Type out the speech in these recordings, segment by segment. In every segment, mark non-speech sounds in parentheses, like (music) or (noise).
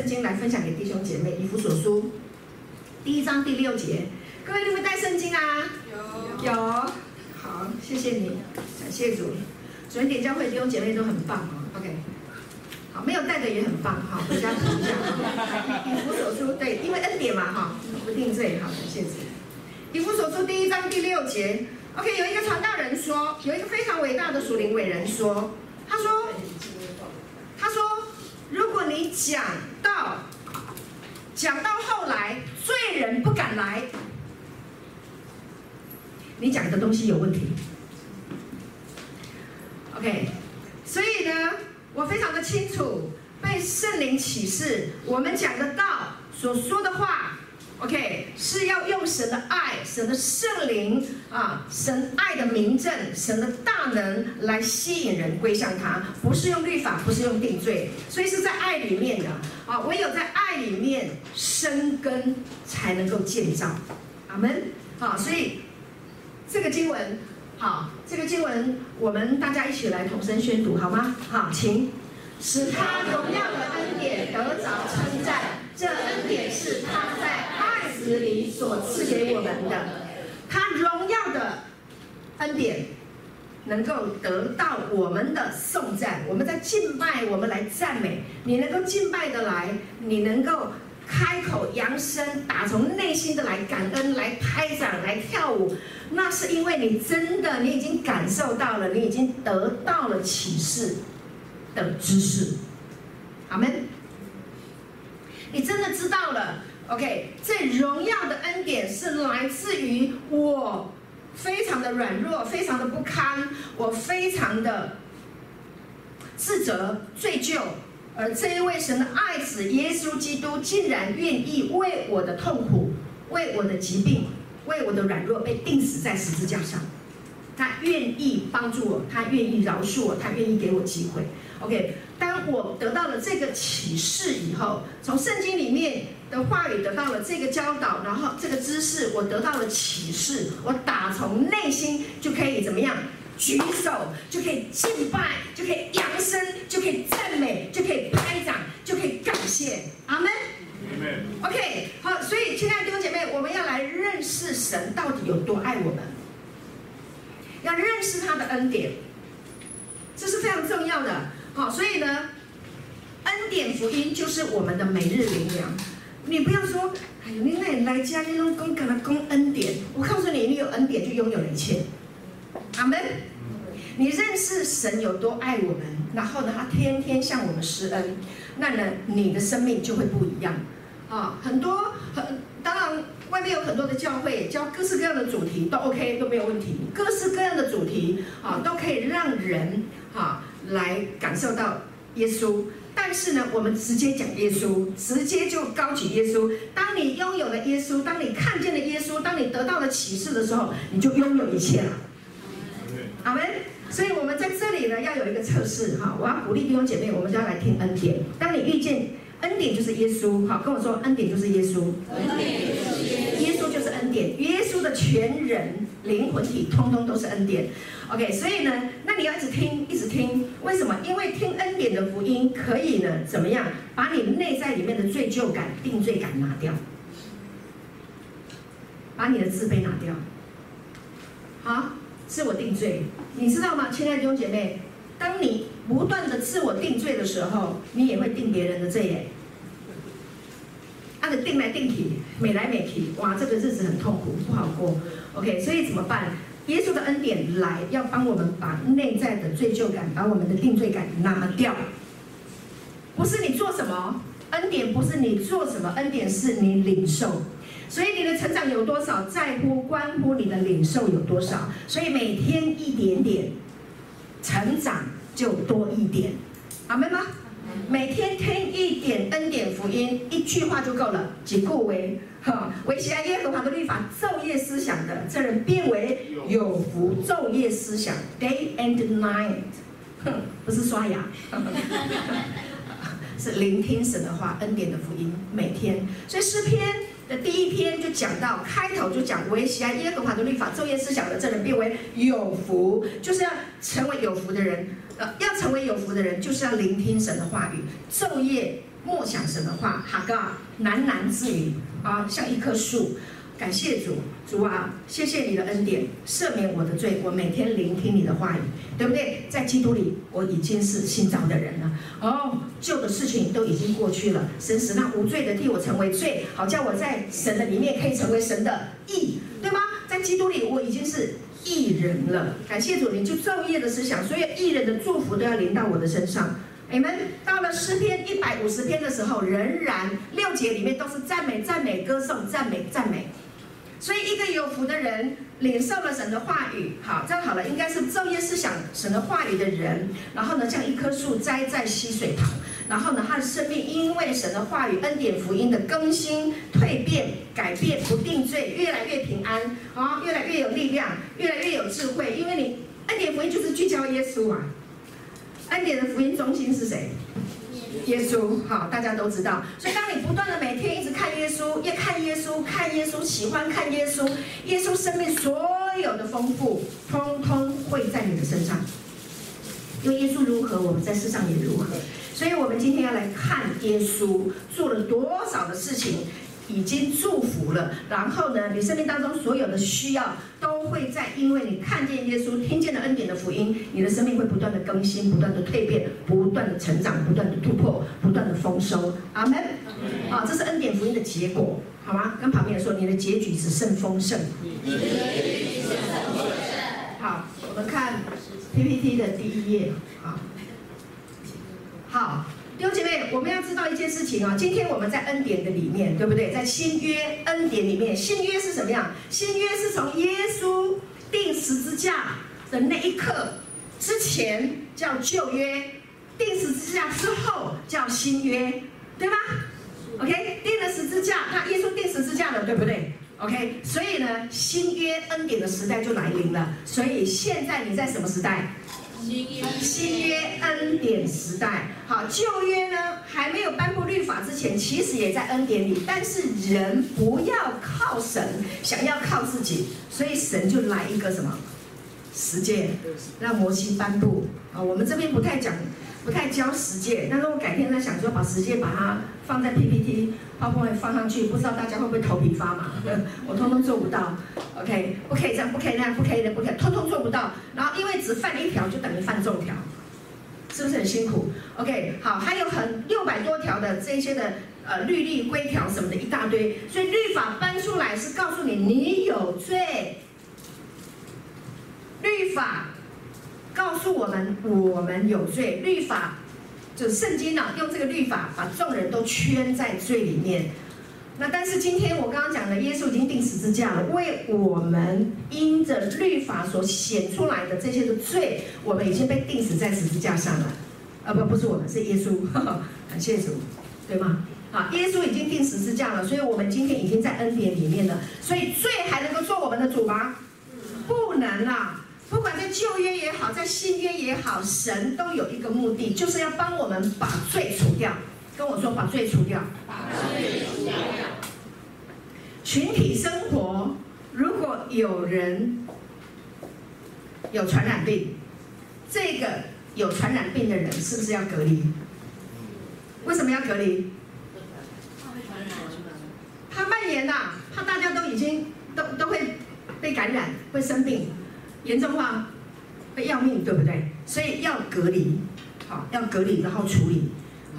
圣经来分享给弟兄姐妹。以弗所书第一章第六节，各位，你们带圣经啊？有。有。好，谢谢你，感谢主。昨天点教会弟兄姐妹都很棒啊。OK。好，没有带的也很棒哈，回家读一下。以弗所书对，因为恩典嘛哈，不定罪。哈，感谢主。以弗所书第一章第六节。OK，有一个传道人说，有一个非常伟大的属灵伟人说，如果你讲到讲到后来，罪人不敢来，你讲的东西有问题。OK，所以呢，我非常的清楚，被圣灵启示，我们讲的道所说的话。OK，是要用神的爱、神的圣灵啊，神爱的明证、神的大能来吸引人归向他，不是用律法，不是用定罪，所以是在爱里面的啊。唯有在爱里面生根，才能够建造。阿门。好，所以这个经文，好，这个经文我们大家一起来同声宣读，好吗？好，请。使他荣耀的恩典得着称赞，这恩典是他在爱子。里所赐给我们的，他荣耀的恩典，能够得到我们的颂赞。我们在敬拜，我们来赞美。你能够敬拜的来，你能够开口扬声，打从内心的来感恩，来拍掌，来跳舞，那是因为你真的，你已经感受到了，你已经得到了启示的知识。阿门。你真的知道了。OK，这荣耀的恩典是来自于我非常的软弱，非常的不堪，我非常的自责、罪疚，而这一位神的爱子耶稣基督竟然愿意为我的痛苦、为我的疾病、为我的软弱被钉死在十字架上，他愿意帮助我，他愿意饶恕我，他愿意给我机会。OK，当我得到了这个启示以后，从圣经里面的话语得到了这个教导，然后这个知识我得到了启示，我打从内心就可以怎么样？举手就可以敬拜，就可以扬声，就可以赞美，就可以拍掌，就可以感谢。阿门。OK，好，所以亲爱的弟兄姐妹，我们要来认识神到底有多爱我们，要认识他的恩典，这是非常重要的。好，所以呢，恩典福音就是我们的每日灵粮。你不要说，哎呦，你那来家你拢讲跟他讲恩典。我告诉你，你有恩典就拥有了一切。阿门。你认识神有多爱我们，然后呢，他天天向我们施恩，那呢，你的生命就会不一样。啊，很多很当然，外面有很多的教会教各式各样的主题都 OK 都没有问题，各式各样的主题啊都可以让人啊。来感受到耶稣，但是呢，我们直接讲耶稣，直接就高举耶稣。当你拥有了耶稣，当你看见了耶稣，当你得到了启示的时候，你就拥有一切了。阿门。所以，我们在这里呢，要有一个测试哈。我要鼓励弟兄姐妹，我们就要来听恩典。当你遇见恩典，就是耶稣。好，跟我说，恩典就是耶稣。恩典就是耶稣。耶稣就是恩典。耶稣的全人、灵魂体，通通都是恩典。OK，所以呢，那你要一直听，一直听，为什么？因为听恩典的福音可以呢，怎么样？把你内在里面的罪疚感、定罪感拿掉，把你的自卑拿掉。好，自我定罪，你知道吗？亲爱的弟兄姐妹，当你不断的自我定罪的时候，你也会定别人的罪耶。按着定来定去，美来美去，哇，这个日子很痛苦，不好过。OK，所以怎么办？耶稣的恩典来，要帮我们把内在的罪疚感、把我们的定罪感拿掉。不是你做什么，恩典不是你做什么，恩典是你领受。所以你的成长有多少，在乎关乎你的领受有多少。所以每天一点点成长就多一点，阿门吗？每天听一点恩典福音，一句话就够了。几顾为哈，维系爱耶和华的律法，昼夜思想的，这人变为有福。昼夜思想，day and night，哼，不是刷牙，(laughs) 是聆听神的话，恩典的福音，每天。所以诗篇的第一篇就讲到，开头就讲维系爱耶和华的律法，昼夜思想的，这人变为有福，就是要成为有福的人。要成为有福的人，就是要聆听神的话语，昼夜默想神的话，哈嘎喃喃自语啊，像一棵树。感谢主，主啊，谢谢你的恩典，赦免我的罪。我每天聆听你的话语，对不对？在基督里，我已经是新造的人了。哦，旧的事情都已经过去了。神使那无罪的替我成为罪，好叫我在神的里面可以成为神的义，对吗？在基督里，我已经是艺人了。感谢主，你就昼夜的思想，所有艺人的祝福都要临到我的身上。你们到了诗篇一百五十篇的时候，仍然六节里面都是赞美、赞美、歌颂、赞美、赞美。所以，一个有福的人领受了神的话语，好，这样好了，应该是昼夜思想神的话语的人。然后呢，像一棵树栽在溪水旁，然后呢，他的生命因为神的话语、恩典、福音的更新、蜕变、改变、不定罪，越来越平安，啊，越来越有力量，越来越有智慧。因为你恩典福音就是聚焦耶稣啊，恩典的福音中心是谁？耶稣，好，大家都知道。所以，当你不断的每天一直看耶稣，越看耶稣，看耶稣，喜欢看耶稣，耶稣生命所有的丰富，通通会在你的身上。因为耶稣如何，我们在世上也如何。所以我们今天要来看耶稣做了多少的事情。已经祝福了，然后呢，你生命当中所有的需要都会在，因为你看见耶稣，听见了恩典的福音，你的生命会不断的更新，不断的蜕变，不断的成长，不断的突破，不断的丰收。阿门。啊，这是恩典福音的结果，好吗？跟旁边人说，你的结局只剩丰盛。好，我们看 PPT 的第一页。好，好。弟兄姐妹，我们要知道一件事情啊，今天我们在恩典的里面，对不对？在新约恩典里面，新约是什么样？新约是从耶稣定十字架的那一刻之前叫旧约，定十字架之后叫新约，对吗？OK，定了十字架，那耶稣定十字架了，对不对？OK，所以呢，新约恩典的时代就来临了。所以现在你在什么时代？新约恩典时代，好，旧约呢还没有颁布律法之前，其实也在恩典里，但是人不要靠神，想要靠自己，所以神就来一个什么十诫，让摩西颁布。啊，我们这边不太讲。不太教十诫，但是我改天在想说把十诫把它放在 PPT、PowerPoint 放上去，不知道大家会不会头皮发麻？(laughs) 我通通做不到，OK，不可以这样，不可以那样，不可以的，不可以，通通做不到。然后因为只犯一条就等于犯众条，是不是很辛苦？OK，好，还有很六百多条的这些的呃律例规条什么的一大堆，所以律法搬出来是告诉你你有罪，律法。告诉我们，我们有罪。律法就圣经呢、啊，用这个律法把众人都圈在罪里面。那但是今天我刚刚讲的，耶稣已经钉十字架了，为我们因着律法所显出来的这些的罪，我们已经被钉死在十字架上了。啊，不，不是我们，是耶稣。感谢主，对吗？好，耶稣已经钉十字架了，所以我们今天已经在恩典里面了。所以罪还能够做我们的主吗？不能啊。不管在旧约也好，在新约也好，神都有一个目的，就是要帮我们把罪除掉。跟我说，把罪除掉。把罪除掉。群体生活，如果有人有传染病，这个有传染病的人是不是要隔离？为什么要隔离？怕会传染，怕蔓延呐，怕大家都已经都都会被感染，会生病。严重化会要命，对不对？所以要隔离，好，要隔离，然后处理，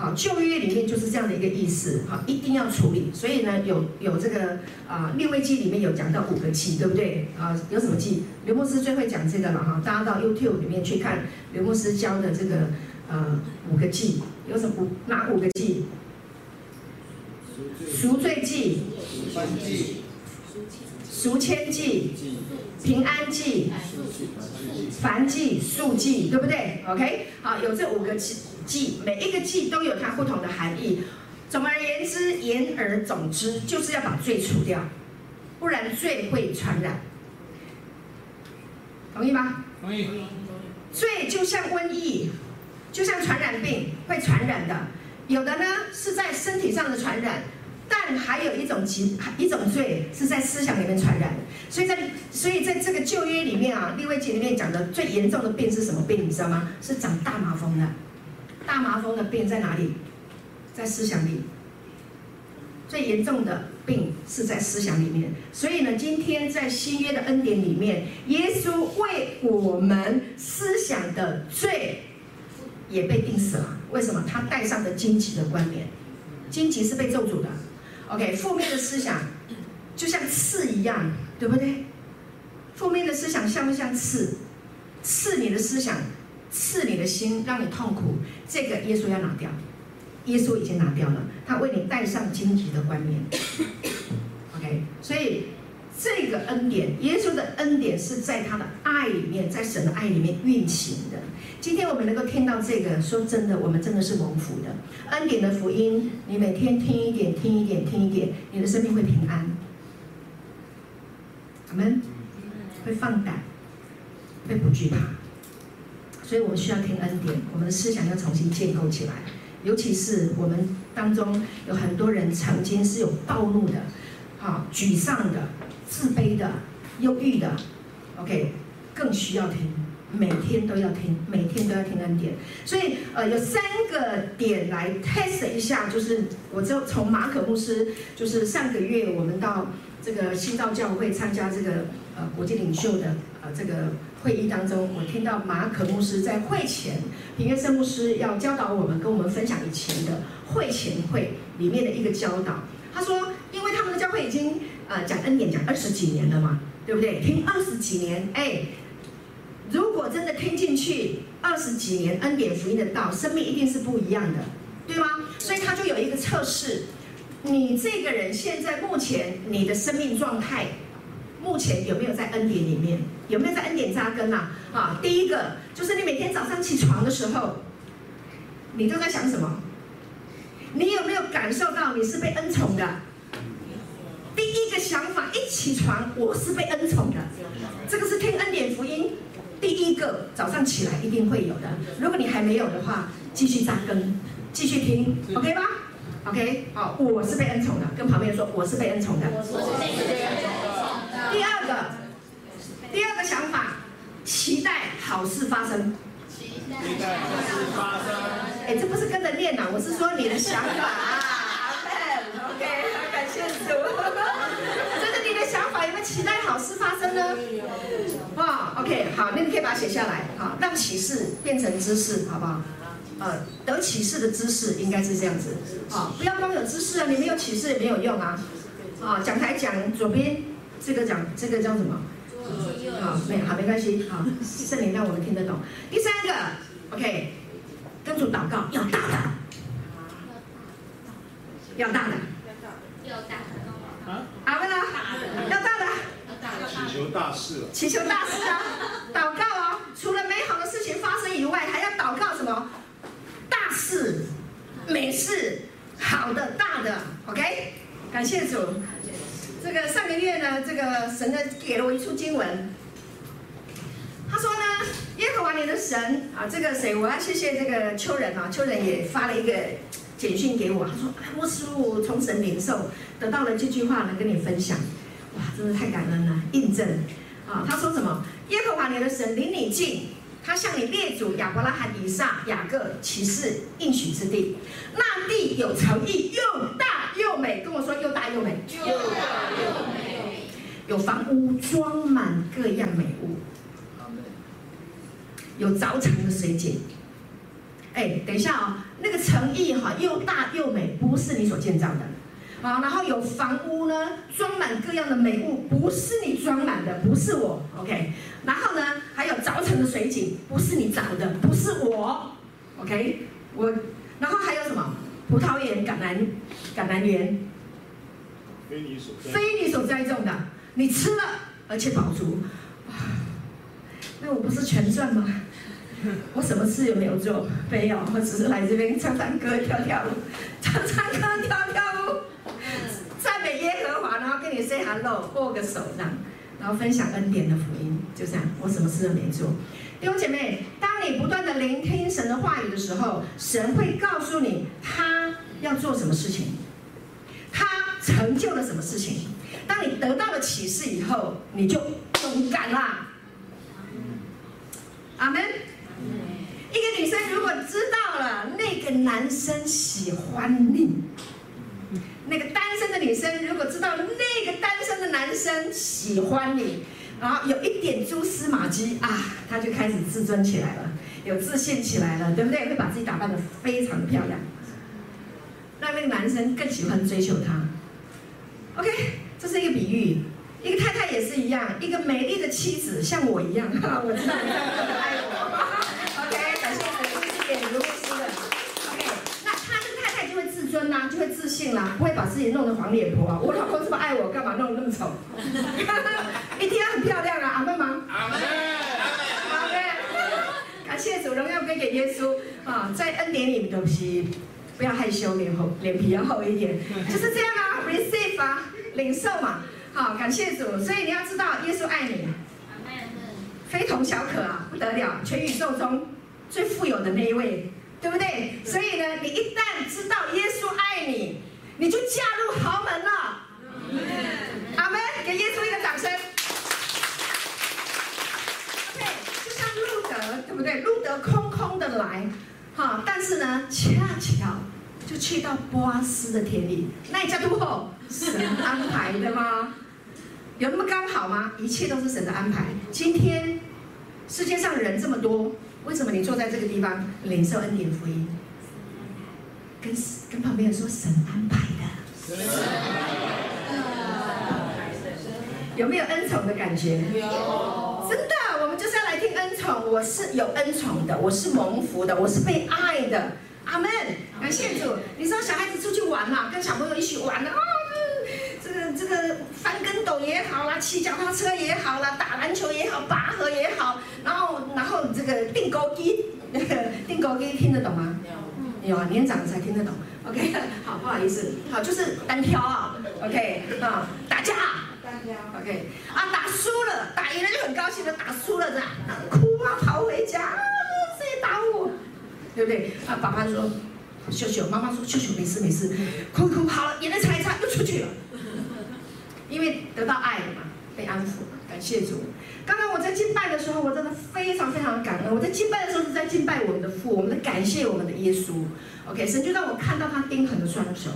好，旧约里面就是这样的一个意思，好，一定要处理。所以呢，有有这个啊，利未记里面有讲到五个记，对不对？啊，有什么记？刘牧师最会讲这个了哈，大家到 YouTube 里面去看刘牧师教的这个呃五个记，有什么哪五个记？赎罪记、赎千祭、平安祭。燔祭、素祭，对不对？OK，好，有这五个祭，祭每一个祭都有它不同的含义。总而言之，言而总之，就是要把罪除掉，不然罪会传染。同意吗？同意。罪就像瘟疫，就像传染病，会传染的。有的呢是在身体上的传染。但还有一种疾，一种罪是在思想里面传染，所以在所以在这个旧约里面啊，利未记里面讲的最严重的病是什么病？你知道吗？是长大麻风的。大麻风的病在哪里？在思想里。最严重的病是在思想里面，所以呢，今天在新约的恩典里面，耶稣为我们思想的罪也被定死了。为什么？他带上了荆棘的冠冕，荆棘是被咒诅的。OK，负面的思想就像刺一样，对不对？负面的思想像不像刺？刺你的思想，刺你的心，让你痛苦。这个耶稣要拿掉。耶稣已经拿掉了，他为你戴上荆棘的冠冕。OK，所以这个恩典，耶稣的恩典是在他的爱里面，在神的爱里面运行的。今天我们能够听到这个，说真的，我们真的是蒙福的。恩典的福音，你每天听一点，听一点，听一点，你的生命会平安。阿门。会放胆，会不惧怕。所以我们需要听恩典，我们的思想要重新建构起来。尤其是我们当中有很多人曾经是有暴怒的，啊，沮丧的、自卑的、忧郁的，OK，更需要听，每天都要听，每天都要听恩典。所以呃，有三个点来 test 一下，就是我就从马可牧师，就是上个月我们到这个新道教会参加这个呃国际领袖的呃这个。会议当中，我听到马可牧师在会前，平约圣牧师要教导我们，跟我们分享以前的会前会里面的一个教导。他说，因为他们的教会已经呃讲恩典讲二十几年了嘛，对不对？听二十几年，哎，如果真的听进去二十几年恩典福音的道，生命一定是不一样的，对吗？所以他就有一个测试，你这个人现在目前你的生命状态。目前有没有在恩典里面？有没有在恩典扎根啊？啊，第一个就是你每天早上起床的时候，你都在想什么？你有没有感受到你是被恩宠的？第一个想法，一起床我是被恩宠的，这个是听恩典福音第一个早上起来一定会有的。如果你还没有的话，继续扎根，继续听，OK 吗？OK，好，我是被恩宠的，跟旁边说我是被恩宠的。第二个，第二个想法，期待好事发生。期待好事发生。哎，这不是跟着念呐，我是说你的想法啊。OK，感谢主。这是你的想法，有没有期待好事发生呢？哇，OK，好，那你可以把它写下来，好，让启示变成知识，好不好？呃，得启示的知识应该是这样子，好，不要光有知识啊，你没有启示也没有用啊。啊，讲台讲左边。这个讲这个叫什么？好，没好没关系，好，圣灵让我们听得懂。第三个，OK，跟主祷告要大的，要大的，要大的，啊？阿们呢？要大的，祈求大事，祈求大事啊！(laughs) 祷告哦，除了美好的事情发生以外，还要祷告什么？大事、美事、好的、大的，OK？感谢主。这个上个月呢，这个神呢给了我一处经文。他说呢，耶和华你的神啊，这个谁？我要谢谢这个秋人啊，秋人也发了一个简讯给我。他说，牧师我从神领受得到了这句话，能跟你分享。哇，真的太感恩了，印证啊。他说什么？耶和华你的神离你近，他向你列祖亚伯拉罕、以撒、雅各启示应许之地，那地有诚意，又大又美。跟我说，又大又美。又大又美。有房屋装满各样美物，有凿成的水井。哎，等一下啊、哦，那个诚意哈又大又美，不是你所建造的啊。然后有房屋呢，装满各样的美物，不是你装满的，不是我。OK，然后呢，还有凿成的水井，不是你凿的，不是我。OK，我，然后还有什么？葡萄园、橄榄、橄榄园，非你所非你所栽种的。你吃了，而且饱足，那我不是全赚吗？我什么事也没有做，没有，我只是来这边唱唱歌、跳跳舞，唱唱歌、跳跳舞，赞美耶和华，然 hello，握个手这样，然后分享恩典的福音，就这样，我什么事都没做。弟兄姐妹，当你不断的聆听神的话语的时候，神会告诉你他要做什么事情，他成就了什么事情。当你得到了启示以后，你就勇敢啦。阿门。一个女生如果知道了那个个男生喜欢你。那个单身的女生如果知道那个单身的男生喜欢你，然后有一点蛛丝马迹啊，他就开始自尊起来了，有自信起来了，对不对？会把自己打扮得非常漂亮，让那个男生更喜欢追求她。OK，这是一个比喻。一个太太也是一样，一个美丽的妻子像我一样，我知道你这么爱我。OK，感谢主，谢谢点如牧师的。OK，那他这个太太就会自尊啦、啊，就会自信啦、啊，不会把自己弄得黄脸婆啊。我老公这么爱我，干嘛弄得那么丑？(laughs) 一定要很漂亮啊！阿妹吗？阿妹。阿妹。感谢主，荣耀归给耶稣啊！在恩典里都是不要害羞，脸厚，脸皮要厚一点，就是这样啊，receive 啊，领受嘛。好，感谢主。所以你要知道，耶稣爱你，非同小可啊，不得了，全宇宙中最富有的那一位，对不对？所以呢，你一旦知道耶稣爱你，你就嫁入豪门了。阿门，给耶稣一个掌声。OK，就像路得，对不对？路得空空的来，哈，但是呢，恰巧就去到波斯的田里，那一家都好，神安排的吗？有那么刚好吗？一切都是神的安排。今天世界上人这么多，为什么你坐在这个地方领受恩典福音？跟跟旁边人说神安排的。有没有恩宠的感觉？有。真的，我们就是要来听恩宠。我是有恩宠的，我是蒙福的，我是被爱的。阿门。感谢主。你知道小孩子出去玩嘛？跟小朋友一起玩的啊。这个这个翻跟斗也好啦，骑脚踏车也好啦，打篮球也好，拔河也好，然后然后这个钉孤枝，钉孤枝听得懂吗？有，有啊，年长的才听得懂。OK，(laughs) 好，不好意思，好，就是单挑啊。OK，啊，打架，单挑。OK，啊，打输了，打赢了就很高兴的，打输了的哭啊，跑回家，啊，谁打我？对不对？啊，爸爸说秀秀，妈妈说秀秀没事没事，哭哭好了，眼泪擦一擦又出去了。因为得到爱了嘛，被安抚，感谢主。刚刚我在敬拜的时候，我真的非常非常感恩。我在敬拜的时候是在敬拜我们的父，我们在感谢我们的耶稣。OK，神就让我看到他钉痕的双手，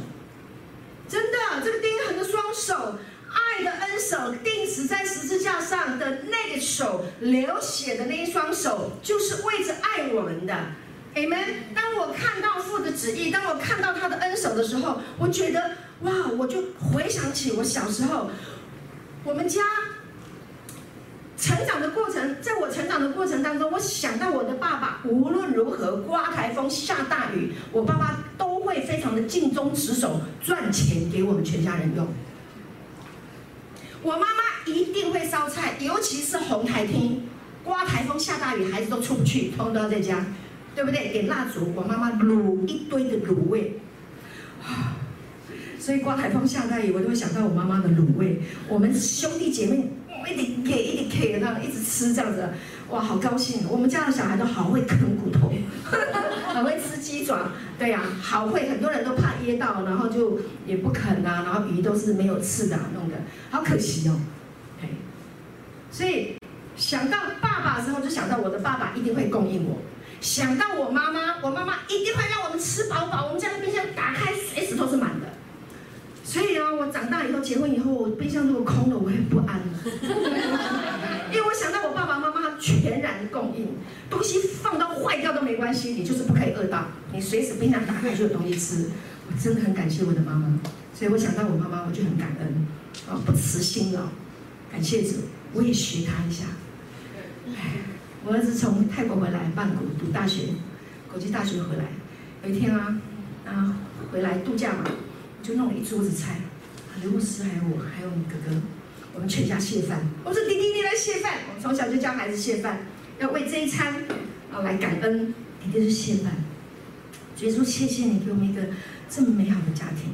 真的，这个钉痕的双手，爱的恩手，钉死在十字架上的那个手，流血的那一双手，就是为着爱我们的。Amen。当我看到父的旨意，当我看到他的恩手的时候，我觉得。哇！我就回想起我小时候，我们家成长的过程，在我成长的过程当中，我想到我的爸爸，无论如何刮台风、下大雨，我爸爸都会非常的尽忠职守，赚钱给我们全家人用。我妈妈一定会烧菜，尤其是红台厅，刮台风、下大雨，孩子都出不去，通通都在家，对不对？点蜡烛，我妈妈卤一堆的卤味。所以刮台风下大雨，我都会想到我妈妈的卤味。我们兄弟姐妹一点给一点给的，一直吃这样子，哇，好高兴！我们家的小孩都好会啃骨头，(laughs) 很会吃鸡爪，对呀、好会。很多人都怕噎到，然后就也不啃啊，然后鱼都是没有刺的弄的，好可惜哦。所以想到爸爸的时候，就想到我的爸爸一定会供应我；想到我妈妈，我妈妈一定会让我们吃饱饱。我们家的冰箱打开，随时都是满的。所以啊，我长大以后结婚以后，我冰箱如果空了，我会不安 (laughs) 因为我想到我爸爸妈妈全然的供应，东西放到坏掉都没关系，你就是不可以饿到，你随时冰箱打开就有东西吃。我真的很感谢我的妈妈，所以我想到我妈妈，我就很感恩啊，不辞辛劳，感谢主，我也学她一下。我儿子从泰国回来，曼谷读大学，国际大学回来，有一天啊，啊回来度假嘛。就弄了一桌子菜，刘牧师还有我，还有你哥哥，我们全家谢饭。我说弟弟，你来谢饭。我从小就教孩子谢饭，要为这一餐啊来感恩。弟弟是谢饭，所以说谢谢你给我们一个这么美好的家庭。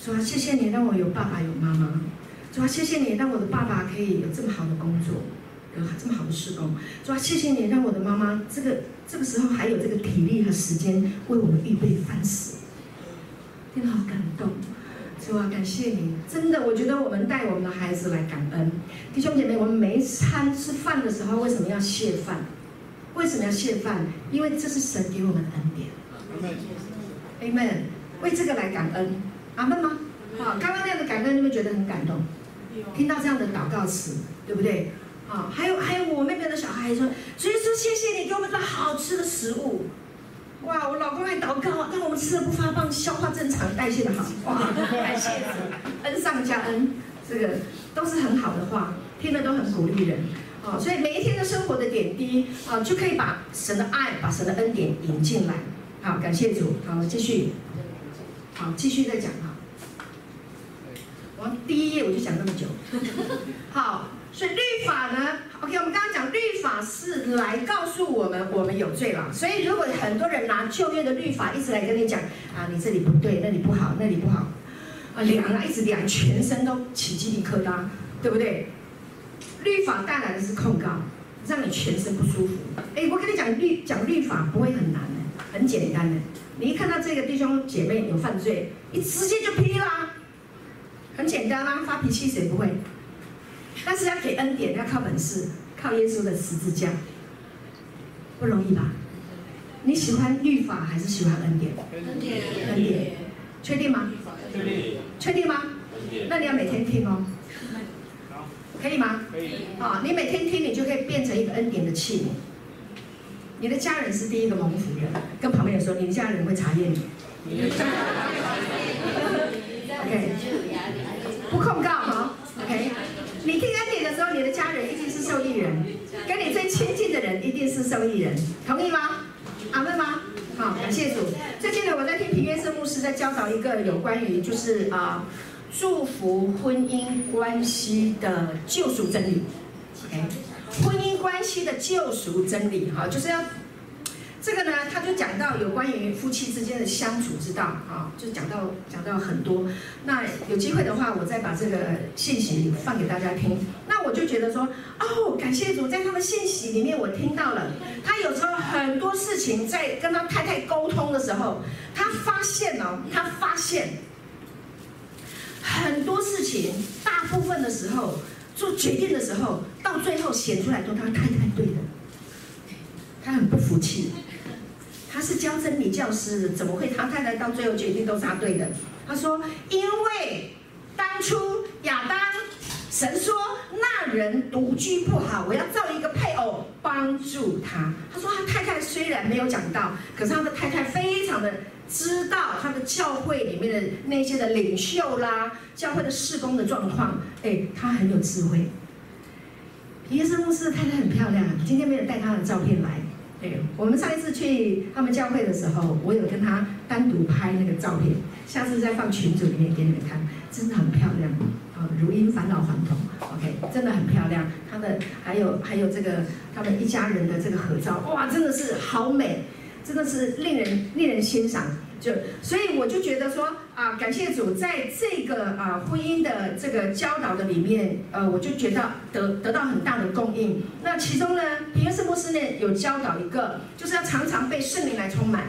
说谢谢你让我有爸爸有妈妈。说谢谢你让我的爸爸可以有这么好的工作，有这么好的事工。说谢谢你让我的妈妈这个这个时候还有这个体力和时间为我们预备饭食。真的好感动，主啊，感谢你！真的，我觉得我们带我们的孩子来感恩，弟兄姐妹，我们每一餐吃饭的时候，为什么要谢饭？为什么要谢饭？因为这是神给我们的恩典。Amen。为这个来感恩，阿门吗？好，刚刚那样的感恩，你们觉得很感动？听到这样的祷告词，对不对？啊，还有还有，我妹妹的小孩说，所以说谢谢你给我们这好吃的食物。哇，我老公来祷告，让我们吃的不发胖，消化正常，代谢的好。哇，(laughs) 感谢恩上加恩，这个都是很好的话，听了都很鼓励人。啊，所以每一天的生活的点滴啊，就可以把神的爱、把神的恩典引进来。好，感谢主。好，继续。好，继续再讲哈。我第一页我就讲那么久。好，所以律法呢？OK，我们刚刚讲律法是来告诉我们我们有罪了。所以如果很多人拿旧约的律法一直来跟你讲啊，你这里不对，那里不好，那里不好，啊量啊一直量，全身都起鸡皮疙瘩，对不对？律法带来的是控告，让你全身不舒服。哎，我跟你讲律讲律法不会很难的，很简单的。你一看到这个弟兄姐妹有犯罪，你直接就批啦，很简单啦，发脾气谁不会？但是要给恩典，要靠本事，靠耶稣的十字架，不容易吧？你喜欢律法还是喜欢恩典？恩典，恩典，确定吗？确定。确定吗？那你要每天听哦。可以吗？可以。啊，你每天听，你就可以变成一个恩典的器皿。你的家人是第一个蒙福的，跟旁边人说，你的家人会查验你。OK，不控告哈。OK，你听恩典的时候，你的家人一定是受益人，跟你最亲近的人一定是受益人，同意吗？阿门吗？好，感谢主。最近呢，我在听平约瑟牧师在教导一个有关于就是啊。祝福婚姻关系的救赎真理，OK，婚姻关系的救赎真理，哈，就是要这个呢，他就讲到有关于夫妻之间的相处之道，啊，就讲到讲到很多。那有机会的话，我再把这个信息放给大家听。那我就觉得说，哦，感谢主，在他的信息里面，我听到了，他有时候很多事情在跟他太太沟通的时候，他发现哦，他发现。很多事情，大部分的时候做决定的时候，到最后显出来都他太太对的，他很不服气。他是教真理教师，怎么会他太太到最后决定都是他对的？他说：“因为当初亚当，神说那人独居不好，我要造一个配偶帮助他。”他说他太太虽然没有讲到，可是他的太太非常的。知道他的教会里面的那些的领袖啦，教会的事工的状况，哎，他很有智慧。耶稣牧师的太太很漂亮，今天没有带他的照片来。我们上一次去他们教会的时候，我有跟他单独拍那个照片，下次再放群组里面给你们看，真的很漂亮。啊，如因返老还童，OK，真的很漂亮。他们还有还有这个他们一家人的这个合照，哇，真的是好美。真的是令人令人欣赏，就所以我就觉得说啊，感谢主，在这个啊婚姻的这个教导的里面，呃，我就觉得得得到很大的供应。那其中呢，平约瑟牧师呢有教导一个，就是要常常被圣灵来充满。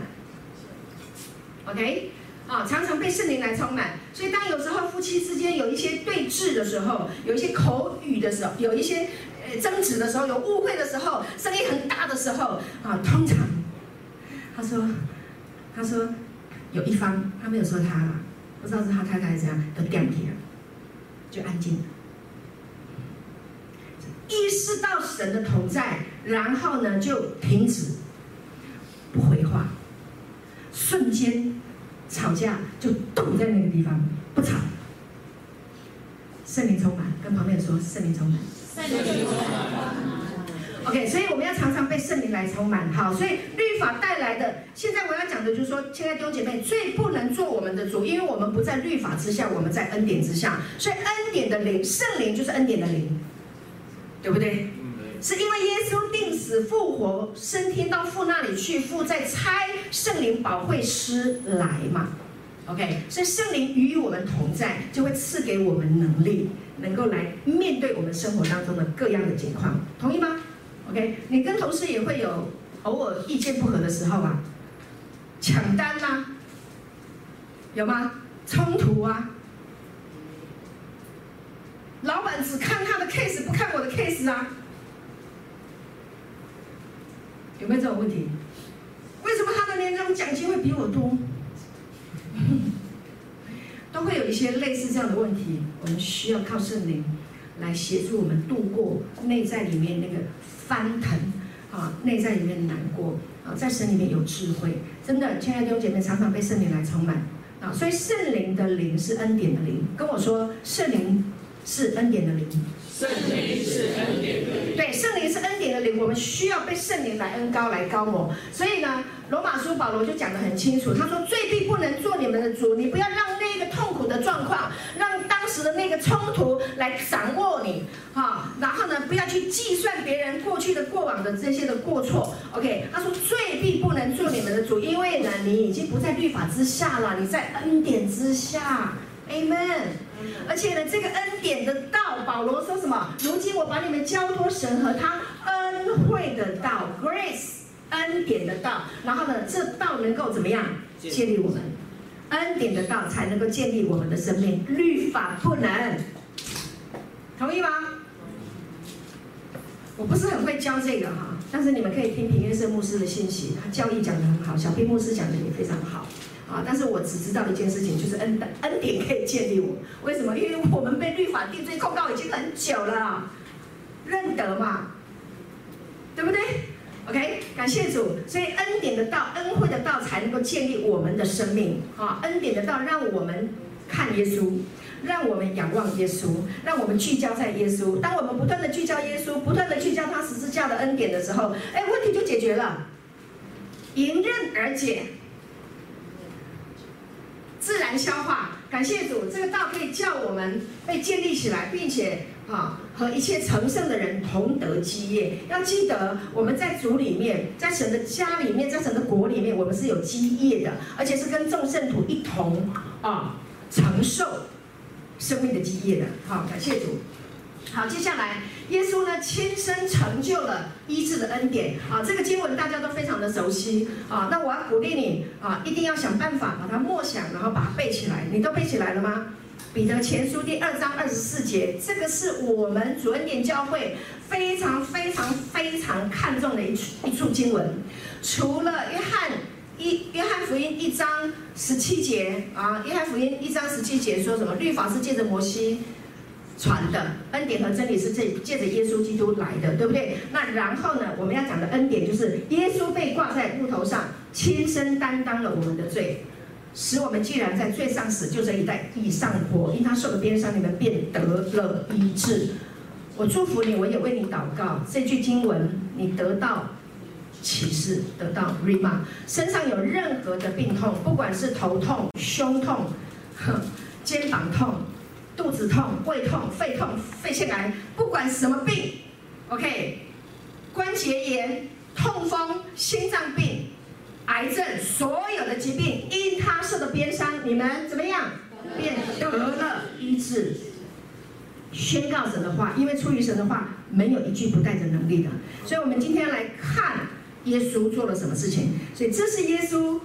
OK，啊，常常被圣灵来充满。所以当有时候夫妻之间有一些对峙的时候，有一些口语的时候，有一些呃争执的时候，有误会的时候，声音很大的时候，啊，通常。他说：“他说有一方，他没有说他了，不知道是他太太还是怎样，都掉皮了，就安静了，意识到神的同在，然后呢就停止，不回话，瞬间吵架就堵在那个地方，不吵。圣灵充满，跟旁边说圣灵充满。圣灵充满。” OK，所以我们要常常被圣灵来充满，好，所以律法带来的，现在我要讲的就是说，亲爱的弟兄姐妹，最不能做我们的主，因为我们不在律法之下，我们在恩典之下，所以恩典的灵，圣灵就是恩典的灵，对不对？是因为耶稣定死复活，升天到父那里去，父再差圣灵保惠师来嘛，OK，所以圣灵与我们同在，就会赐给我们能力，能够来面对我们生活当中的各样的情况，同意吗？？OK，你跟同事也会有偶尔意见不合的时候啊，抢单吗？有吗？冲突啊？老板只看他的 case，不看我的 case 啊？有没有这种问题？为什么他的年终奖金会比我多，(laughs) 都会有一些类似这样的问题。我们需要靠圣灵来协助我们度过内在里面那个翻腾啊，内在里面的难过啊，在神里面有智慧。真的，亲爱的弟兄姐妹，常常被圣灵来充满啊。所以圣灵的灵是恩典的灵，跟我说，圣灵是恩典的灵。圣灵是恩典的灵，对，圣灵是恩典的灵，我们需要被圣灵来恩高来高抹。所以呢，罗马书保罗就讲得很清楚，他说罪必不能做你们的主，你不要让那个痛苦的状况，让当时的那个冲突来掌握你，哈，然后呢，不要去计算别人过去的过往的这些的过错。OK，他说罪必不能做你们的主，因为呢，你已经不在律法之下了，你在恩典之下。Amen。而且呢，这个恩典的道，保罗说什么？如今我把你们交托神和他恩惠的道，Grace，恩典的道。然后呢，这道能够怎么样建立我们？恩典的道才能够建立我们的生命，律法不能。同意吗？我不是很会教这个哈，但是你们可以听平约瑟牧师的信息，他教义讲得很好，小兵牧师讲的也非常好。啊！但是我只知道一件事情，就是恩恩典可以建立我。为什么？因为我们被律法定罪控告已经很久了，认得嘛，对不对？OK，感谢主。所以恩典的道、恩惠的道才能够建立我们的生命。啊，恩典的道让我们看耶稣，让我们仰望耶稣，让我们聚焦在耶稣。当我们不断的聚焦耶稣，不断的聚焦他十字架的恩典的时候，哎，问题就解决了，迎刃而解。自然消化，感谢主，这个道可以叫我们被建立起来，并且啊和一切成圣的人同得基业。要记得，我们在主里面，在神的家里面，在神的国里面，我们是有基业的，而且是跟众圣徒一同啊承受生命的基业的。好，感谢主。好，接下来耶稣呢亲身成就了医治的恩典啊，这个经文大家都非常的熟悉啊。那我要鼓励你啊，一定要想办法把它默想，然后把它背起来。你都背起来了吗？彼得前书第二章二十四节，这个是我们主恩典教会非常非常非常看重的一处一处经文。除了约翰一约翰福音一章十七节啊，约翰福音一章十七节说什么？律法是借着摩西。传的恩典和真理是借借着耶稣基督来的，对不对？那然后呢，我们要讲的恩典就是耶稣被挂在木头上，亲身担当了我们的罪，使我们既然在罪上死，就这一代地上活。因他受的鞭伤，你们便得了医治。我祝福你，我也为你祷告。这句经文，你得到启示，得到 Rhema，身上有任何的病痛，不管是头痛、胸痛、肩膀痛。肚子痛、胃痛、肺痛、肺腺癌，不管什么病，OK，关节炎、痛风、心脏病、癌症，所有的疾病，因他受的鞭伤，你们怎么样？便得了医治。宣告神的话，因为出于神的话，没有一句不带着能力的。所以，我们今天来看耶稣做了什么事情。所以，这是耶稣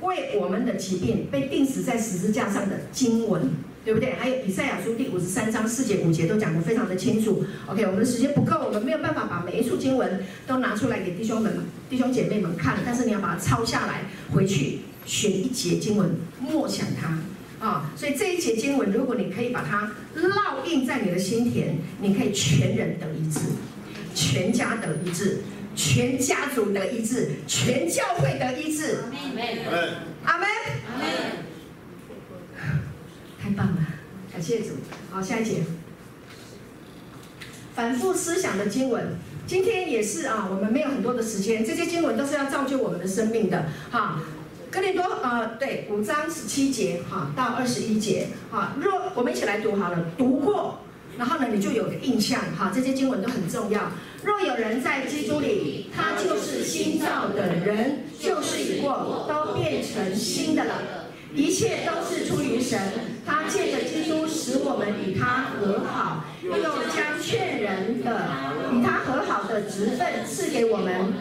为我们的疾病被钉死在十字架上的经文。对不对？还有以赛亚书第五十三章四节五节都讲得非常的清楚。OK，我们的时间不够，我们没有办法把每一处经文都拿出来给弟兄们、弟兄姐妹们看。但是你要把它抄下来，回去选一节经文，默想它啊。所以这一节经文，如果你可以把它烙印在你的心田，你可以全人得医治，全家得医治，全家族得医治，全教会得医治。阿门。阿门。阿门。太棒了，感谢主。好，下一节，反复思想的经文，今天也是啊，我们没有很多的时间，这些经文都是要造就我们的生命的。哈，哥林多呃，对，五章十七节哈到二十一节，哈，若我们一起来读好了，读过，然后呢，你就有个印象，哈，这些经文都很重要。若有人在基督里，他就是新造的人，旧事已过，都变成新的了，一切都是出于神。他借着基督使我们与他和好，又将劝人的与他和好的职分赐给我们。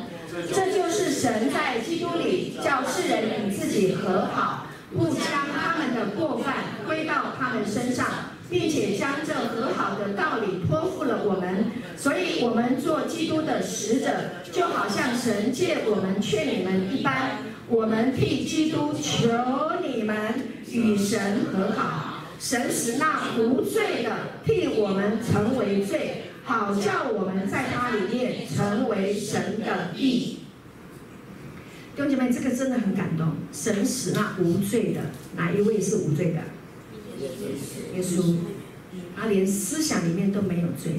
这就是神在基督里叫世人与自己和好，不将他们的过犯归到他们身上，并且将这和好的道理托付了我们。所以我们做基督的使者，就好像神借我们劝你们一般，我们替基督求你们与神和好，神使那无罪的替我们成为罪，好叫我们在他里面成为神的义。弟兄姐妹，这个真的很感动。神使那无罪的，哪一位是无罪的？耶稣，他连思想里面都没有罪。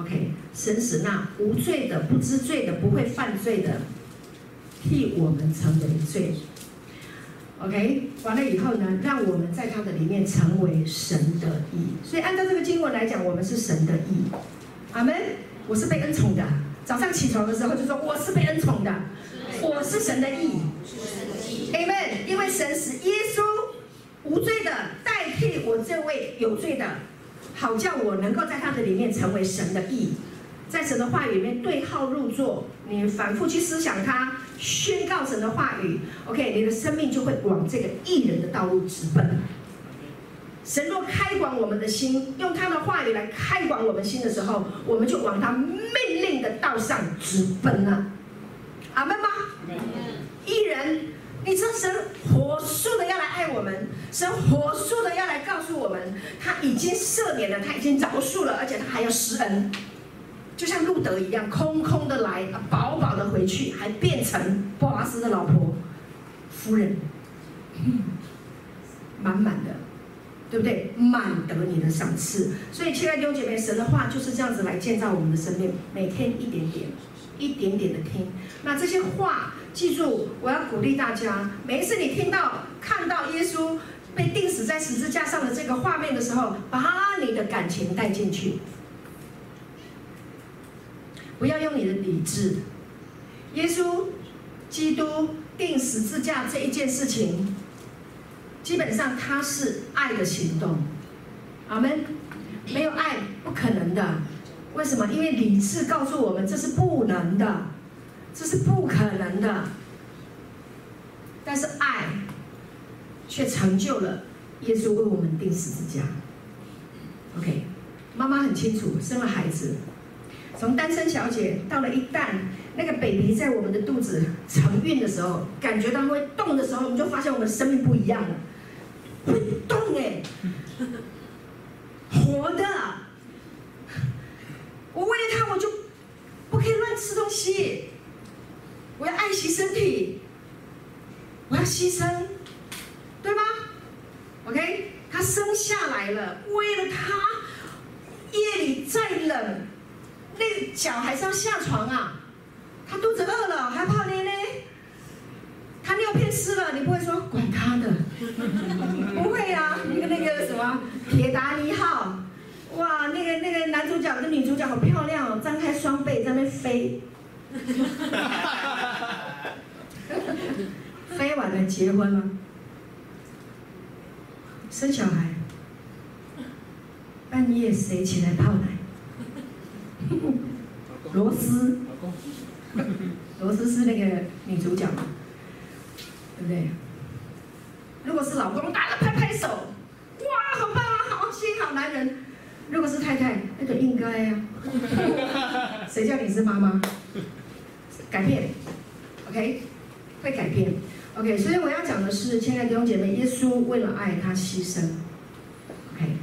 OK，神使那无罪的、不知罪的、不会犯罪的，替我们成为罪。OK，完了以后呢，让我们在他的里面成为神的义。所以按照这个经文来讲，我们是神的义。阿门。我是被恩宠的。早上起床的时候就说我是被恩宠的。我是神的义，Amen。因为神使耶稣无罪的代替我这位有罪的，好叫我能够在他的里面成为神的义，在神的话语里面对号入座。你反复去思想他，宣告神的话语，OK，你的生命就会往这个义人的道路直奔。神若开广我们的心，用他的话语来开广我们心的时候，我们就往他命令的道上直奔了。阿门吗？义人，你知道神火速的要来爱我们，神火速的要来告诉我们，他已经赦免了，他已经饶恕了，而且他还要施恩，就像路德一样，空空的来，饱饱的回去，还变成波拉斯的老婆夫人，满满的，对不对？满得你的赏赐。所以，亲爱的弟兄姐妹，神的话就是这样子来建造我们的生命，每天一点点。一点点的听，那这些话记住，我要鼓励大家，每一次你听到、看到耶稣被钉死在十字架上的这个画面的时候，把你的感情带进去，不要用你的理智。耶稣基督钉十字架这一件事情，基本上它是爱的行动，阿门。没有爱，不可能的。为什么？因为理智告诉我们这是不能的，这是不可能的。但是爱却成就了耶稣为我们定十字架。OK，妈妈很清楚，生了孩子，从单身小姐到了一旦那个 baby 在我们的肚子承孕的时候，感觉到会动的时候，我们就发现我们生命不一样了，会动哎，活的。我为了他，我就不可以乱吃东西。我要爱惜身体，我要牺牲，对吗？OK，他生下来了，为了他，夜里再冷，那个脚还是要下床啊。他肚子饿了，还怕捏捏。他尿片湿了，你不会说管他的，(laughs) 不会啊。那个那个什么铁达尼号。哇，那个那个男主角跟女主角好漂亮哦，张开双臂在那边飞，(laughs) 飞完了结婚了，生小孩，半夜谁起来泡奶？罗斯，罗斯是那个女主角嘛，对不对？如果是老公，打了拍拍手，哇，好棒啊，好心好男人。如果是太太，那就应该呀、啊。(laughs) 谁叫你是妈妈？改变，OK，会改变，OK。所以我要讲的是，亲爱的弟兄姐妹，耶稣为了爱他牺牲，OK。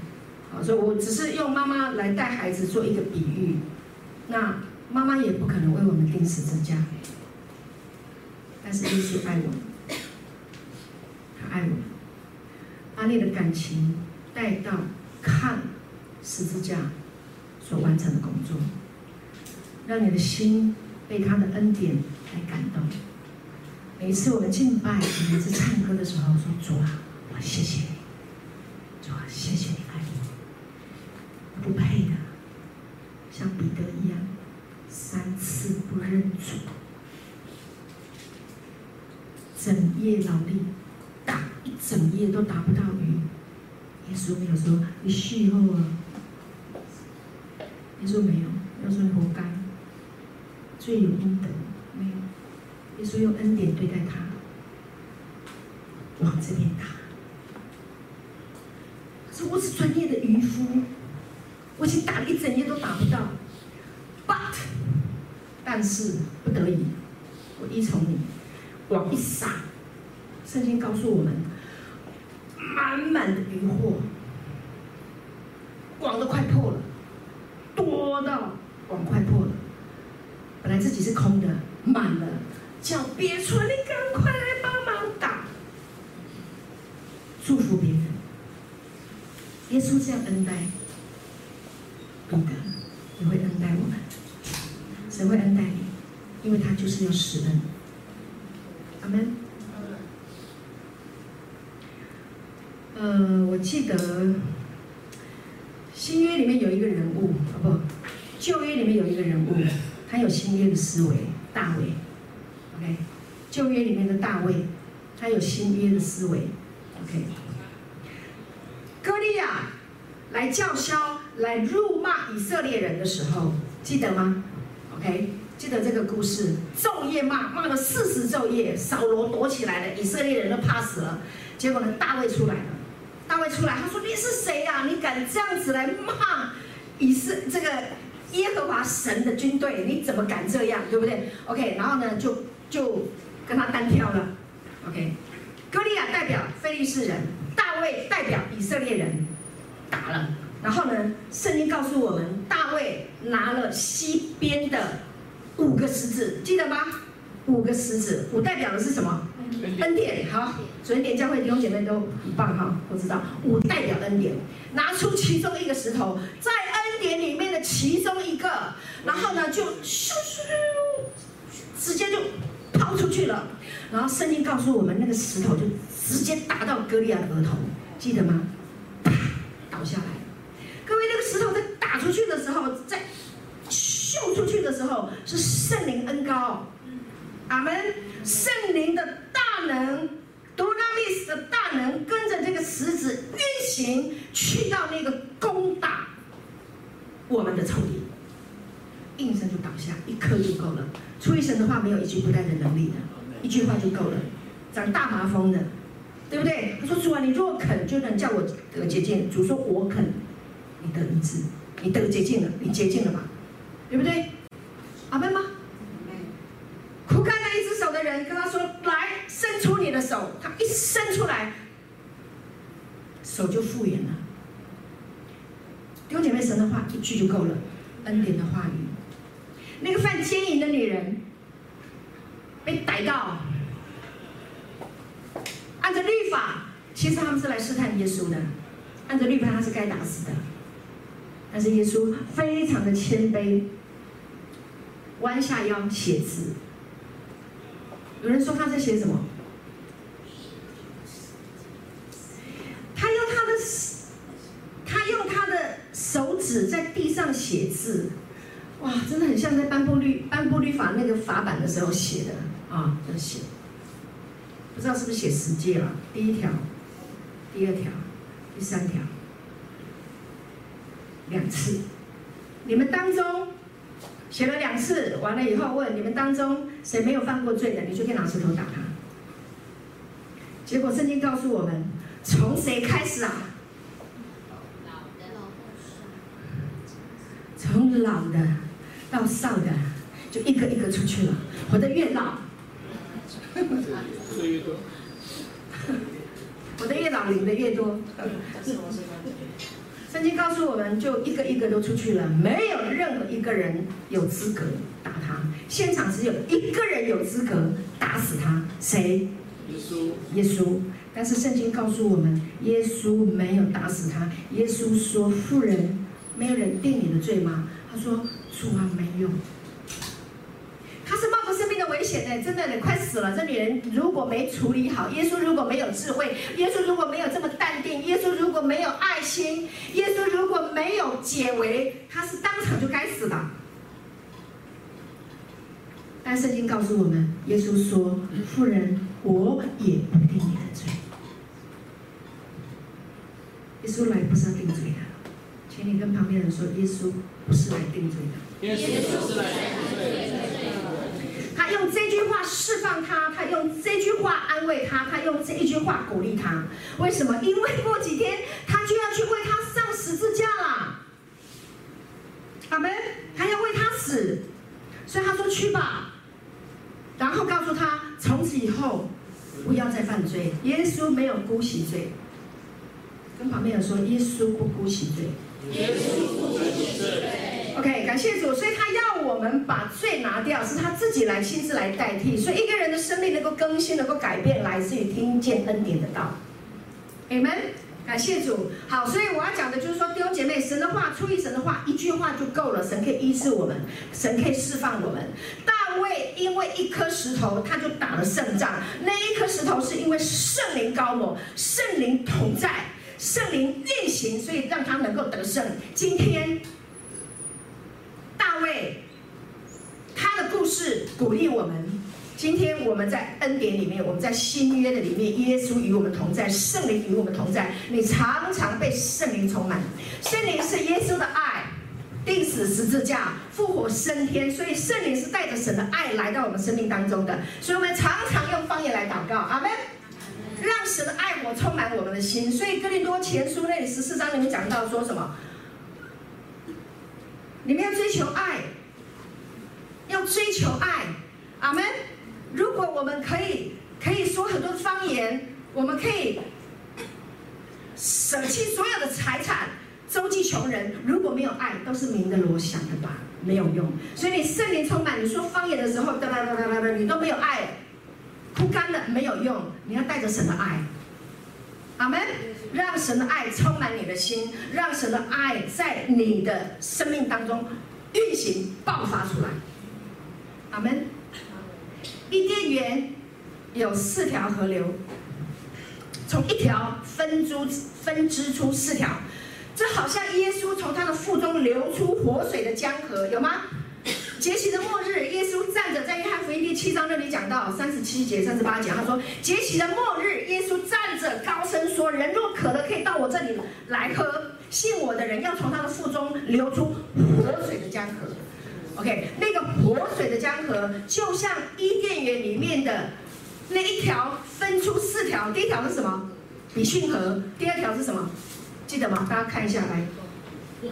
好，所以我只是用妈妈来带孩子做一个比喻。那妈妈也不可能为我们钉十字架，但是耶稣爱我们，他爱我们，把你的感情带到看。十字架所完成的工作，让你的心被他的恩典来感动。每一次我们敬拜，每一次唱歌的时候，说主啊，我谢谢你，主啊，谢谢你爱我，不配的，像彼得一样，三次不认主，整夜劳力打一整夜都打不到鱼。耶稣没有说你续后啊。耶稣没有，耶稣活该，罪有应得，没有。耶稣用恩典对待他，往这边打。可是我是专业的渔夫，我已经打了一整夜都打不到。But，但是不得已，我依从你，网一撒，圣经告诉我们，满满的渔获，网都快破了，多到网快破了，本来自己是空的，满了，叫别村，你赶快来帮忙打，祝福别人，耶稣这样恩待彼得，也会恩待我们。谁会恩待你，因为他就是要施恩。阿门。呃，我记得新约里面有一个人物，啊不，旧约里面有一个人物，他有新约的思维，大卫。OK，旧约里面的大卫，他有新约的思维。OK，哥利亚来叫嚣、来辱骂以色列人的时候，记得吗？OK，记得这个故事，昼夜骂，骂了四十昼夜，扫罗躲起来了，以色列人都怕死了。结果呢，大卫出来了，大卫出来，他说：“你是谁呀、啊？你敢这样子来骂以色这个耶和华神的军队？你怎么敢这样？对不对？”OK，然后呢，就就跟他单挑了。OK，歌利亚代表非利士人，大卫代表以色列人，打了。然后呢，圣经告诉我们，大卫拿了西边的五个石子，记得吗？五个石子，五代表的是什么？恩典。好，昨天点教会弟兄姐妹都很棒哈，我知道五代表恩典。拿出其中一个石头，在点里面的其中一个，然后呢就咻咻，直接就抛出去了。然后圣经告诉我们，那个石头就直接打到歌利亚的额头，记得吗？啪，倒下来。各位，那个石头在打出去的时候，在秀出去的时候，是圣灵恩膏，阿门。圣灵的大能，多拉米斯的大能，跟着这个石子运行，去到那个攻打我们的仇敌，应声就倒下，一颗就够了。出一神的话，没有一句不带的能力的，一句话就够了。长大麻风的，对不对？他说：“主啊，你若肯，就能叫我得洁净。”主说：“我肯。”你得医治，你得洁净了，你洁净了吧？对不对？阿门吗？苦干那一只手的人跟他说：“来，伸出你的手。”他一伸出来，手就复原了。弟兄姐妹，神的话一句就够了，恩典的话语。那个犯奸淫的女人被逮到，按照律法，其实他们是来试探耶稣的，按照律法他是该打死的。但是耶稣非常的谦卑，弯下腰写字。有人说他在写什么？他用他的，他用他的手指在地上写字，哇，真的很像在颁布律颁布律法那个法版的时候写的啊，这写。不知道是不是写十诫了？第一条，第二条，第三条。两次，你们当中写了两次，完了以后问你们当中谁没有犯过罪的，你就可以拿石头打他。结果圣经告诉我们，从谁开始啊？从老的到少的，就一个一个出去了。活得越老，活得越老领的越多。圣经告诉我们，就一个一个都出去了，没有任何一个人有资格打他。现场只有一个人有资格打死他，谁？耶稣。耶稣。但是圣经告诉我们，耶稣没有打死他。耶稣说：“富人，没有人定你的罪吗？”他说：“主啊，没有。”他是冒着生命的危险呢，真的，你快死了。这女人如果没处理好，耶稣如果没有智慧，耶稣如果没有这么淡定，耶稣如果没有爱心，耶稣如果没有解围，他是当场就该死的。但圣经告诉我们，耶稣说：“妇人，我也不定你的罪。”耶稣来不是定罪的，你跟旁边人说：“耶稣不是来定罪的。”耶稣是来定罪的。他用这句话释放他，他用这句话安慰他，他用这一句话鼓励他。为什么？因为过几天他就要去为他上十字架了。阿门。他要为他死，所以他说：“去吧。然后告诉他，从此以后不要再犯罪。耶稣没有姑息罪，跟旁边人说，耶稣不姑息罪。耶稣不姑息罪。OK，感谢主，所以他要我们把罪拿掉，是他自己来亲自来代替。所以一个人的生命能够更新，能够改变，来自于听见恩典的道。Amen。感谢主，好，所以我要讲的就是说，弟兄姐妹，神的话，出于神的话，一句话就够了，神可以医治我们，神可以释放我们。大卫因为一颗石头，他就打了胜仗，那一颗石头是因为圣灵高某，圣灵同在，圣灵运行，所以让他能够得胜。今天，大卫他的故事鼓励我们。今天我们在恩典里面，我们在新约的里面，耶稣与我们同在，圣灵与我们同在。你常常被圣灵充满，圣灵是耶稣的爱，钉死十字架，复活升天，所以圣灵是带着神的爱来到我们生命当中的。所以我们常常用方言来祷告，阿门。让神的爱我充满我们的心。所以哥林多前书那里十四章里面讲到说什么？你们要追求爱，要追求爱，阿门。如果我们可以可以说很多方言，我们可以舍弃所有的财产，周济穷人。如果没有爱，都是鸣的锣响的吧，没有用。所以你圣灵充满，你说方言的时候，哒哒哒哒哒哒，你都没有爱，枯干了没有用。你要带着神的爱，阿门。让神的爱充满你的心，让神的爱在你的生命当中运行爆发出来，阿门。伊甸园有四条河流，从一条分出分支出四条，这好像耶稣从他的腹中流出活水的江河，有吗？(laughs) 节期的末日，耶稣站着在约翰福音第七章那里讲到三十七节、三十八节，他说：节期的末日，耶稣站着高声说：人若渴了，可以到我这里来喝，信我的人要从他的腹中流出活水的江河。OK，那个活水的江河，就像伊甸园里面的那一条分出四条，第一条是什么？比逊河。第二条是什么？记得吗？大家看一下来，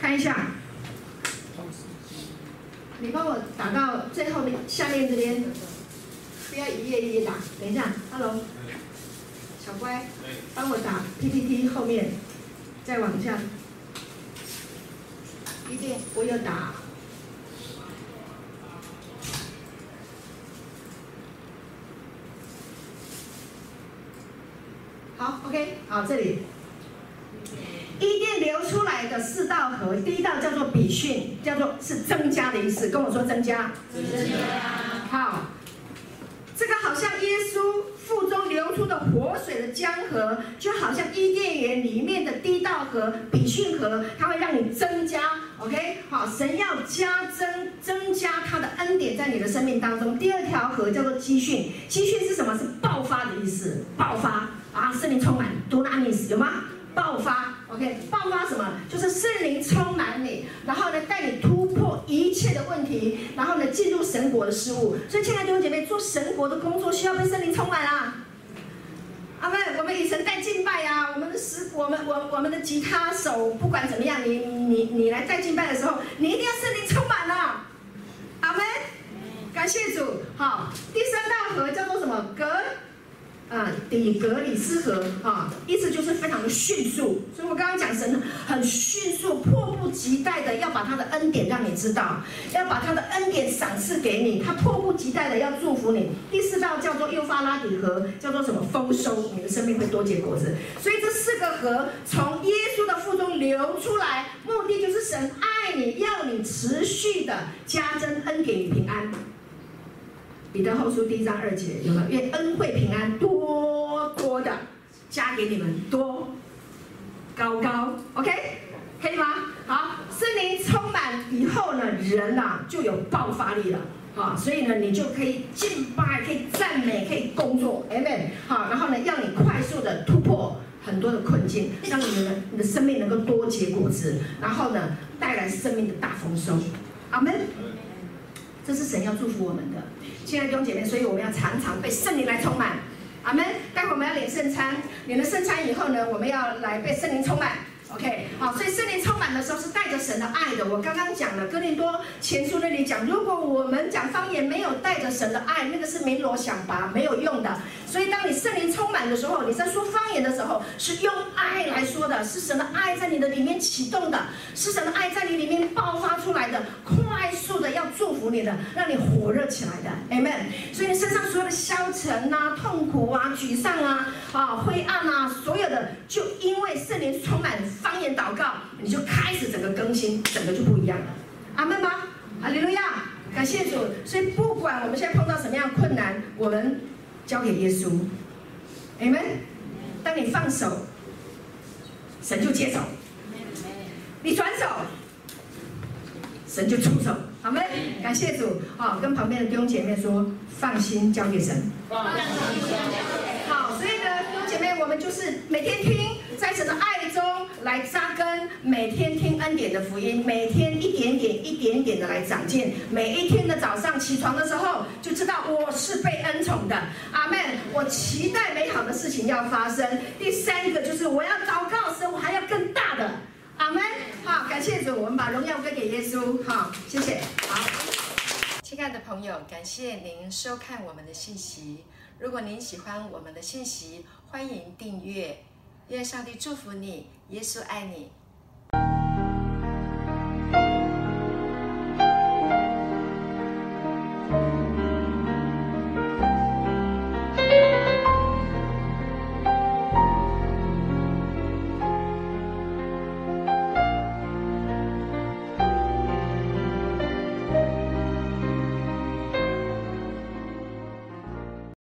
看一下。你帮我打到最后面下面这边，不要一页一页打。等一下，Hello，小乖，帮我打 PPT 后面，再往下。一定，我有打。好，OK，好，这里。伊甸流出来的四道河，第一道叫做比训，叫做是增加的意思，跟我说增加。增加。好，这个好像耶稣。腹中流出的活水的江河，就好像伊甸园里面的第一道河比训河，它会让你增加。OK，好，神要加增增加他的恩典在你的生命当中。第二条河叫做基训，基训是什么？是爆发的意思，爆发啊！生命充满，多拿尼斯有吗？爆发，OK，爆发什么？就是圣灵充满你，然后呢，带你突破一切的问题，然后呢，进入神国的事物。所以，亲爱的弟兄姐妹，做神国的工作需要被圣灵充满啊！阿妹，我们以神带敬拜啊，我们的诗，我们我我们的吉他手，不管怎么样，你你你来带敬拜的时候，你一定要圣灵充满啊！阿妹，感谢主。好，第三大河叫做什么？格。啊，底格里斯河啊，意思就是非常的迅速。所以我刚刚讲神很迅速，迫不及待的要把他的恩典让你知道，要把他的恩典赏赐给你，他迫不及待的要祝福你。第四道叫做幼发拉底河，叫做什么？丰收，你的生命会多结果子。所以这四个河从耶稣的腹中流出来，目的就是神爱你，要你持续的加增恩典与平安。彼得后书第一章二节有没有？愿恩惠平安多多的加给你们，多高高，OK，可以吗？好，森林充满以后呢，人呐、啊、就有爆发力了，啊，所以呢，你就可以敬拜，可以赞美，可以工作，Amen。好，然后呢，让你快速的突破很多的困境，让你的你的生命能够多结果子，然后呢，带来生命的大丰收，阿门。这是神要祝福我们的。亲爱的弟兄姐妹，所以我们要常常被圣灵来充满，阿门。待会我们要领圣餐，领了圣餐以后呢，我们要来被圣灵充满 OK，好，所以圣灵充满的时候是带着神的爱的。我刚刚讲了，哥林多前书那里讲，如果我们讲方言没有带着神的爱，那个是鸣锣响拔，没有用的。所以当你圣灵充满的时候，你在说方言的时候，是用爱来说的，是神的爱在你的里面启动的，是神的爱在你里面爆发出来的，快速的要祝福你的，让你火热起来的，Amen。所以你身上所有的消沉啊、痛苦啊、沮丧啊、啊灰暗啊，所，为圣灵充满。方言祷告，你就开始整个更新，整个就不一样了。阿门吗？阿利路亚，感谢主。所以不管我们现在碰到什么样的困难，我们交给耶稣。你们。当你放手，神就接手；你转手，神就出手。阿门。感谢主。好，跟旁边的弟兄姐妹说，放心交给神。放心交给神。好，所以呢，姐妹，我们就是每天听。在神的爱中来扎根，每天听恩典的福音，每天一点点、一点点的来长进。每一天的早上起床的时候，就知道我是被恩宠的。阿门。我期待美好的事情要发生。第三个就是我要祷告神，我还要更大的。阿门。好，感谢主，我们把荣耀归给耶稣。好，谢谢。好，亲爱的朋友，感谢您收看我们的信息。如果您喜欢我们的信息，欢迎订阅。愿上帝祝福你，耶稣爱你。